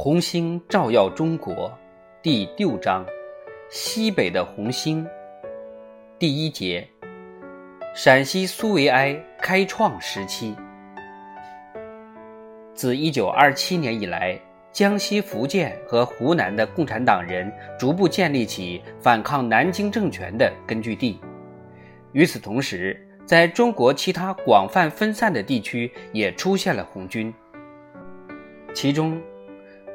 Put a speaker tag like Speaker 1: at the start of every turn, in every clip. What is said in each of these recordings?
Speaker 1: 红星照耀中国，第六章：西北的红星。第一节：陕西苏维埃开创时期。自1927年以来，江西、福建和湖南的共产党人逐步建立起反抗南京政权的根据地。与此同时，在中国其他广泛分散的地区也出现了红军，其中。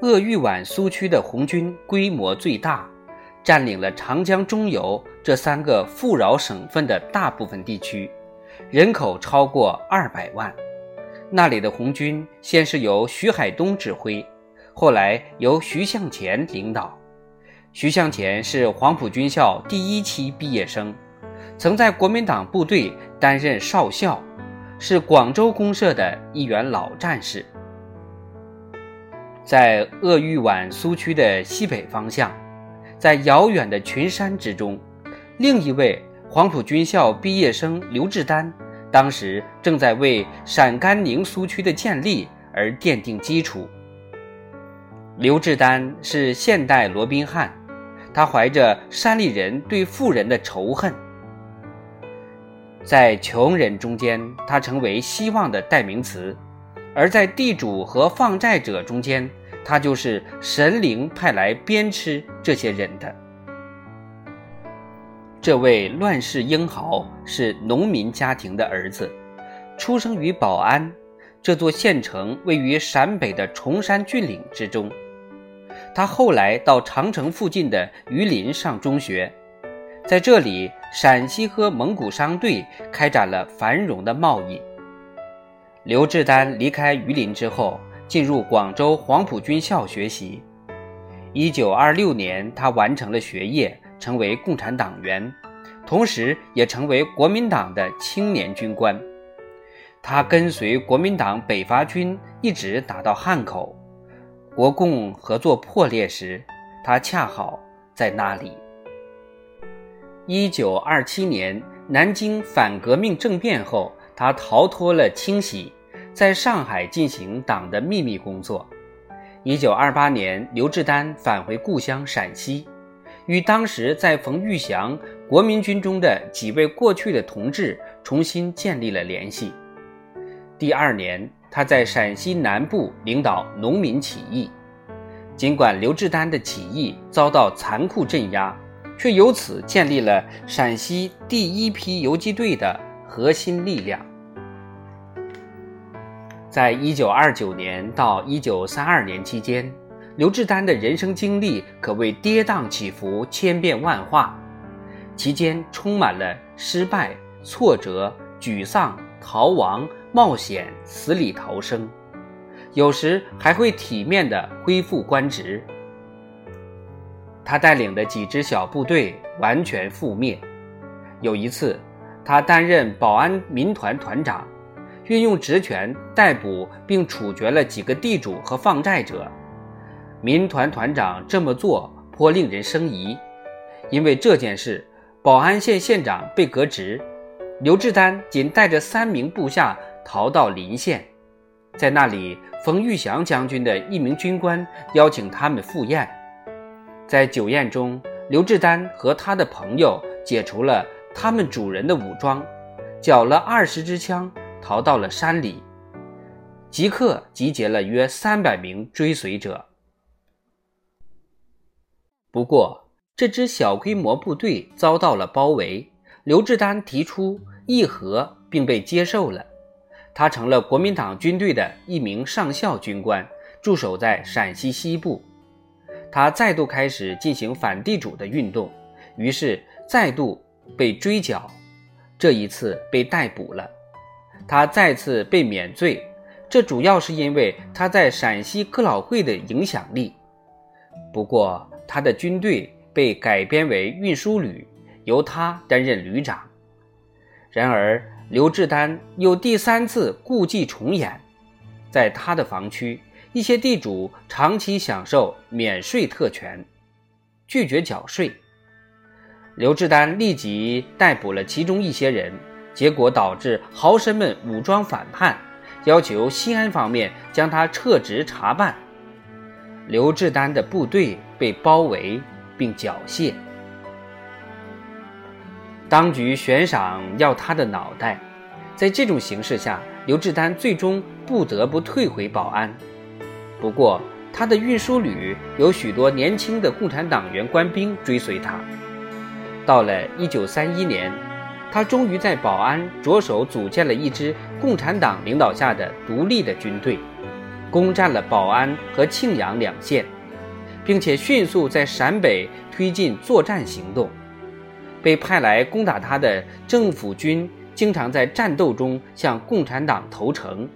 Speaker 1: 鄂豫皖苏区的红军规模最大，占领了长江中游这三个富饶省份的大部分地区，人口超过二百万。那里的红军先是由徐海东指挥，后来由徐向前领导。徐向前是黄埔军校第一期毕业生，曾在国民党部队担任少校，是广州公社的一员老战士。在鄂豫皖苏区的西北方向，在遥远的群山之中，另一位黄埔军校毕业生刘志丹，当时正在为陕甘宁苏区的建立而奠定基础。刘志丹是现代罗宾汉，他怀着山里人对富人的仇恨，在穷人中间，他成为希望的代名词。而在地主和放债者中间，他就是神灵派来鞭笞这些人的。这位乱世英豪是农民家庭的儿子，出生于保安这座县城，位于陕北的崇山峻岭之中。他后来到长城附近的榆林上中学，在这里，陕西和蒙古商队开展了繁荣的贸易。刘志丹离开榆林之后，进入广州黄埔军校学习。一九二六年，他完成了学业，成为共产党员，同时也成为国民党的青年军官。他跟随国民党北伐军一直打到汉口，国共合作破裂时，他恰好在那里。一九二七年，南京反革命政变后。他逃脱了清洗，在上海进行党的秘密工作。一九二八年，刘志丹返回故乡陕西，与当时在冯玉祥国民军中的几位过去的同志重新建立了联系。第二年，他在陕西南部领导农民起义。尽管刘志丹的起义遭到残酷镇压，却由此建立了陕西第一批游击队的。核心力量，在一九二九年到一九三二年期间，刘志丹的人生经历可谓跌宕起伏、千变万化，其间充满了失败、挫折、沮丧、逃亡、冒险、死里逃生，有时还会体面的恢复官职。他带领的几支小部队完全覆灭，有一次。他担任保安民团团长，运用职权逮捕并处决了几个地主和放债者。民团团长这么做颇令人生疑，因为这件事，保安县县长被革职，刘志丹仅带着三名部下逃到临县，在那里，冯玉祥将军的一名军官邀请他们赴宴，在酒宴中，刘志丹和他的朋友解除了。他们主人的武装，缴了二十支枪，逃到了山里，即刻集结了约三百名追随者。不过，这支小规模部队遭到了包围，刘志丹提出议和，并被接受了。他成了国民党军队的一名上校军官，驻守在陕西西部。他再度开始进行反地主的运动，于是再度。被追缴，这一次被逮捕了，他再次被免罪，这主要是因为他在陕西哥老会的影响力。不过，他的军队被改编为运输旅，由他担任旅长。然而，刘志丹又第三次故伎重演，在他的防区，一些地主长期享受免税特权，拒绝缴税。刘志丹立即逮捕了其中一些人，结果导致豪绅们武装反叛，要求西安方面将他撤职查办。刘志丹的部队被包围并缴械。当局悬赏要他的脑袋，在这种形势下，刘志丹最终不得不退回保安。不过，他的运输旅有许多年轻的共产党员官兵追随他。到了1931年，他终于在保安着手组建了一支共产党领导下的独立的军队，攻占了保安和庆阳两县，并且迅速在陕北推进作战行动。被派来攻打他的政府军经常在战斗中向共产党投诚，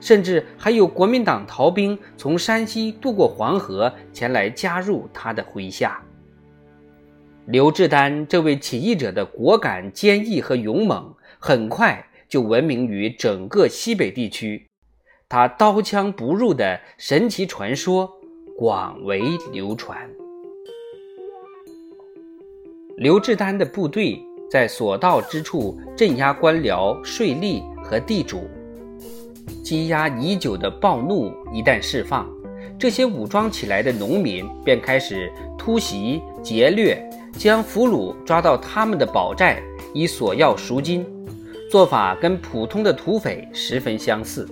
Speaker 1: 甚至还有国民党逃兵从山西渡过黄河前来加入他的麾下。刘志丹这位起义者的果敢、坚毅和勇猛，很快就闻名于整个西北地区，他刀枪不入的神奇传说广为流传。刘志丹的部队在所到之处镇压官僚、税吏和地主，积压已久的暴怒一旦释放，这些武装起来的农民便开始突袭、劫掠，将俘虏抓到他们的堡寨以索要赎金，做法跟普通的土匪十分相似。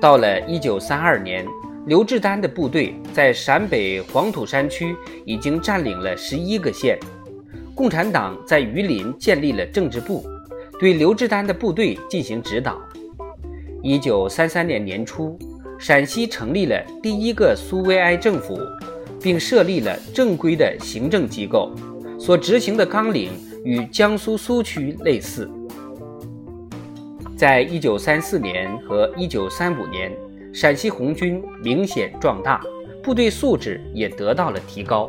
Speaker 1: 到了1932年，刘志丹的部队在陕北黄土山区已经占领了十一个县。共产党在榆林建立了政治部，对刘志丹的部队进行指导。一九三三年年初，陕西成立了第一个苏维埃政府，并设立了正规的行政机构，所执行的纲领与江苏苏区类似。在一九三四年和一九三五年，陕西红军明显壮大，部队素质也得到了提高，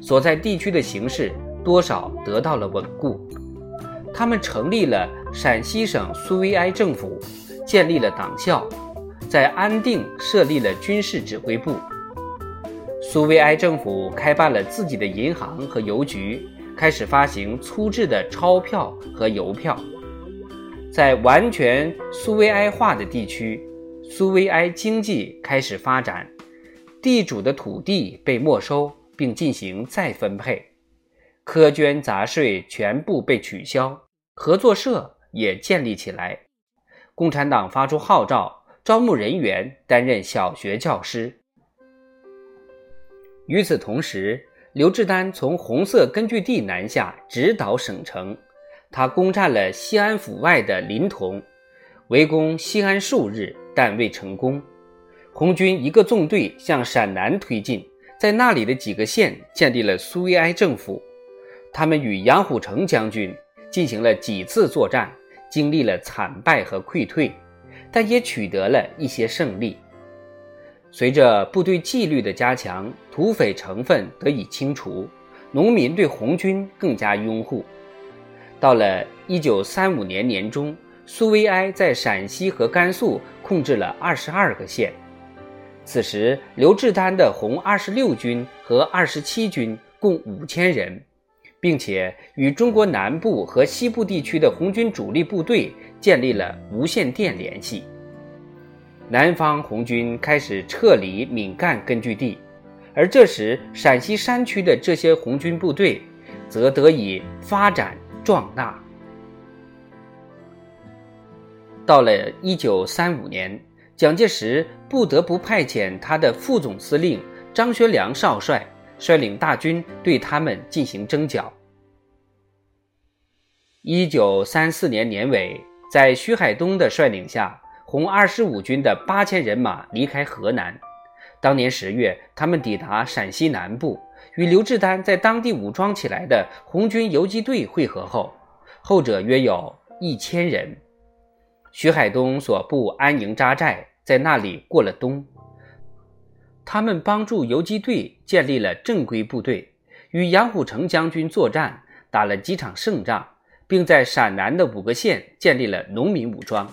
Speaker 1: 所在地区的形势。多少得到了稳固，他们成立了陕西省苏维埃政府，建立了党校，在安定设立了军事指挥部。苏维埃政府开办了自己的银行和邮局，开始发行粗制的钞票和邮票。在完全苏维埃化的地区，苏维埃经济开始发展，地主的土地被没收并进行再分配。苛捐杂税全部被取消，合作社也建立起来。共产党发出号召，招募人员担任小学教师。与此同时，刘志丹从红色根据地南下，直捣省城。他攻占了西安府外的临潼，围攻西安数日，但未成功。红军一个纵队向陕南推进，在那里的几个县建立了苏维埃政府。他们与杨虎城将军进行了几次作战，经历了惨败和溃退，但也取得了一些胜利。随着部队纪律的加强，土匪成分得以清除，农民对红军更加拥护。到了1935年年中，苏维埃在陕西和甘肃控制了22个县。此时，刘志丹的红二十六军和二十七军共五千人。并且与中国南部和西部地区的红军主力部队建立了无线电联系。南方红军开始撤离闽赣根据地，而这时陕西山区的这些红军部队则得以发展壮大。到了一九三五年，蒋介石不得不派遣他的副总司令张学良少帅。率领大军对他们进行征剿。一九三四年年尾，在徐海东的率领下，红二十五军的八千人马离开河南。当年十月，他们抵达陕西南部，与刘志丹在当地武装起来的红军游击队会合后，后者约有一千人。徐海东所部安营扎寨，在那里过了冬。他们帮助游击队建立了正规部队，与杨虎城将军作战，打了几场胜仗，并在陕南的五个县建立了农民武装。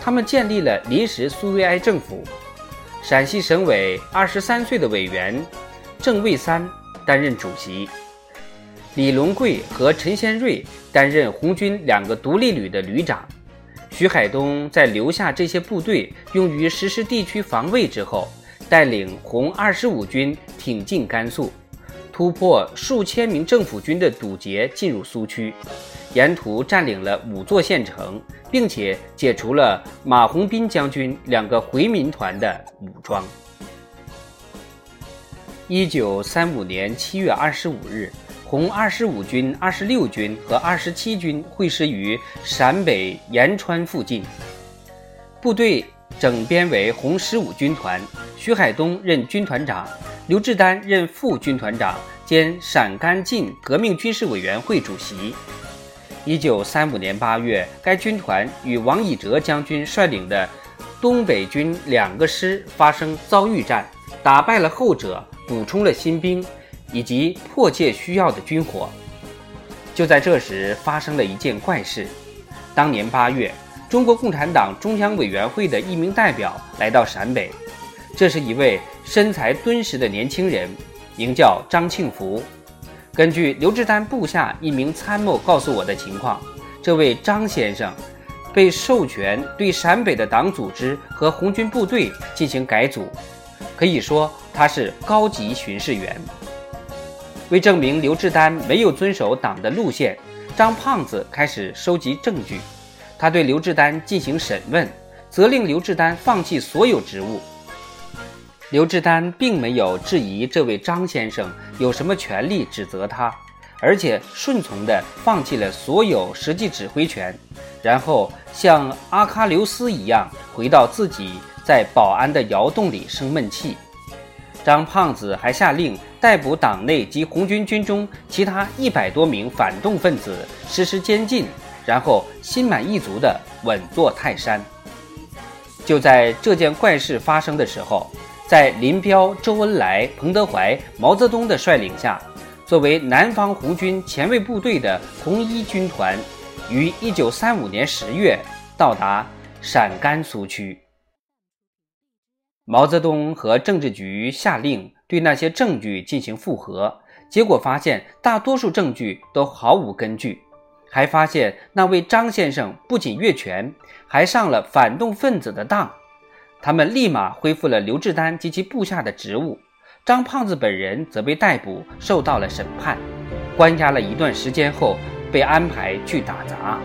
Speaker 1: 他们建立了临时苏维埃政府。陕西省委二十三岁的委员郑卫三担任主席，李龙贵和陈先瑞担任红军两个独立旅的旅长。徐海东在留下这些部队用于实施地区防卫之后。带领红二十五军挺进甘肃，突破数千名政府军的堵截，进入苏区，沿途占领了五座县城，并且解除了马鸿宾将军两个回民团的武装。一九三五年七月二十五日，红二十五军、二十六军和二十七军会师于陕北延川附近，部队整编为红十五军团，徐海东任军团长，刘志丹任副军团长兼陕甘晋革命军事委员会主席。一九三五年八月，该军团与王以哲将军率领的东北军两个师发生遭遇战，打败了后者。补充了新兵，以及迫切需要的军火。就在这时，发生了一件怪事。当年八月，中国共产党中央委员会的一名代表来到陕北，这是一位身材敦实的年轻人，名叫张庆福。根据刘志丹部下一名参谋告诉我的情况，这位张先生被授权对陕北的党组织和红军部队进行改组。可以说他是高级巡视员。为证明刘志丹没有遵守党的路线，张胖子开始收集证据。他对刘志丹进行审问，责令刘志丹放弃所有职务。刘志丹并没有质疑这位张先生有什么权利指责他，而且顺从地放弃了所有实际指挥权，然后像阿喀琉斯一样回到自己。在保安的窑洞里生闷气。张胖子还下令逮捕党内及红军军中其他一百多名反动分子，实施监禁，然后心满意足地稳坐泰山。就在这件怪事发生的时候，在林彪、周恩来、彭德怀、毛泽东的率领下，作为南方红军前卫部队的红一军团，于一九三五年十月到达陕甘苏区。毛泽东和政治局下令对那些证据进行复核，结果发现大多数证据都毫无根据，还发现那位张先生不仅越权，还上了反动分子的当。他们立马恢复了刘志丹及其部下的职务，张胖子本人则被逮捕，受到了审判，关押了一段时间后，被安排去打杂。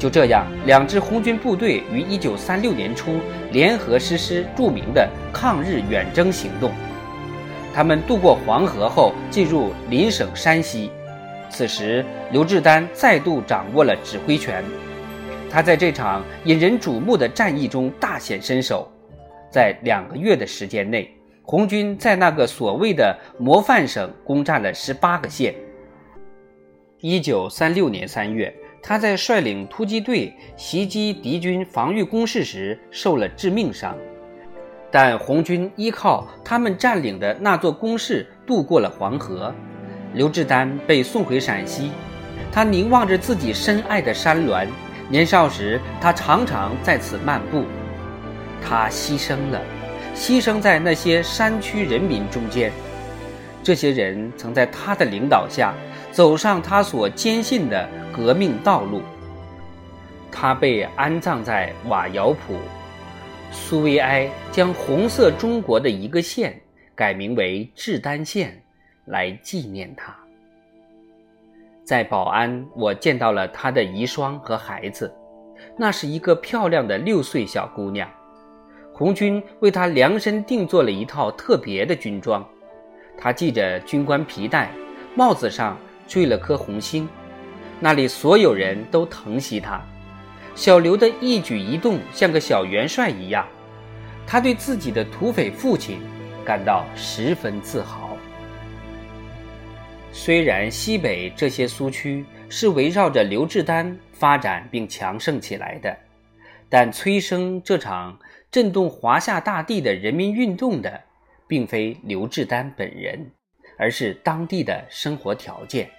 Speaker 1: 就这样，两支红军部队于1936年初联合实施著名的抗日远征行动。他们渡过黄河后，进入邻省山西。此时，刘志丹再度掌握了指挥权。他在这场引人瞩目的战役中大显身手。在两个月的时间内，红军在那个所谓的模范省攻占了十八个县。1936年3月。他在率领突击队袭击敌军防御工事时受了致命伤，但红军依靠他们占领的那座工事渡过了黄河。刘志丹被送回陕西，他凝望着自己深爱的山峦。年少时，他常常在此漫步。他牺牲了，牺牲在那些山区人民中间。这些人曾在他的领导下走上他所坚信的。革命道路，他被安葬在瓦窑堡。苏维埃将红色中国的一个县改名为志丹县，来纪念他。在保安，我见到了他的遗孀和孩子，那是一个漂亮的六岁小姑娘。红军为她量身定做了一套特别的军装，她系着军官皮带，帽子上缀了颗红星。那里所有人都疼惜他，小刘的一举一动像个小元帅一样，他对自己的土匪父亲感到十分自豪。虽然西北这些苏区是围绕着刘志丹发展并强盛起来的，但催生这场震动华夏大地的人民运动的，并非刘志丹本人，而是当地的生活条件。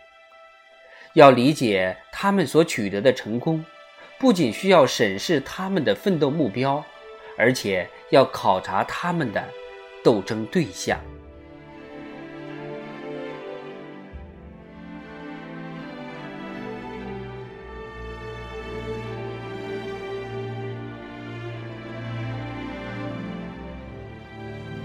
Speaker 1: 要理解他们所取得的成功，不仅需要审视他们的奋斗目标，而且要考察他们的斗争对象。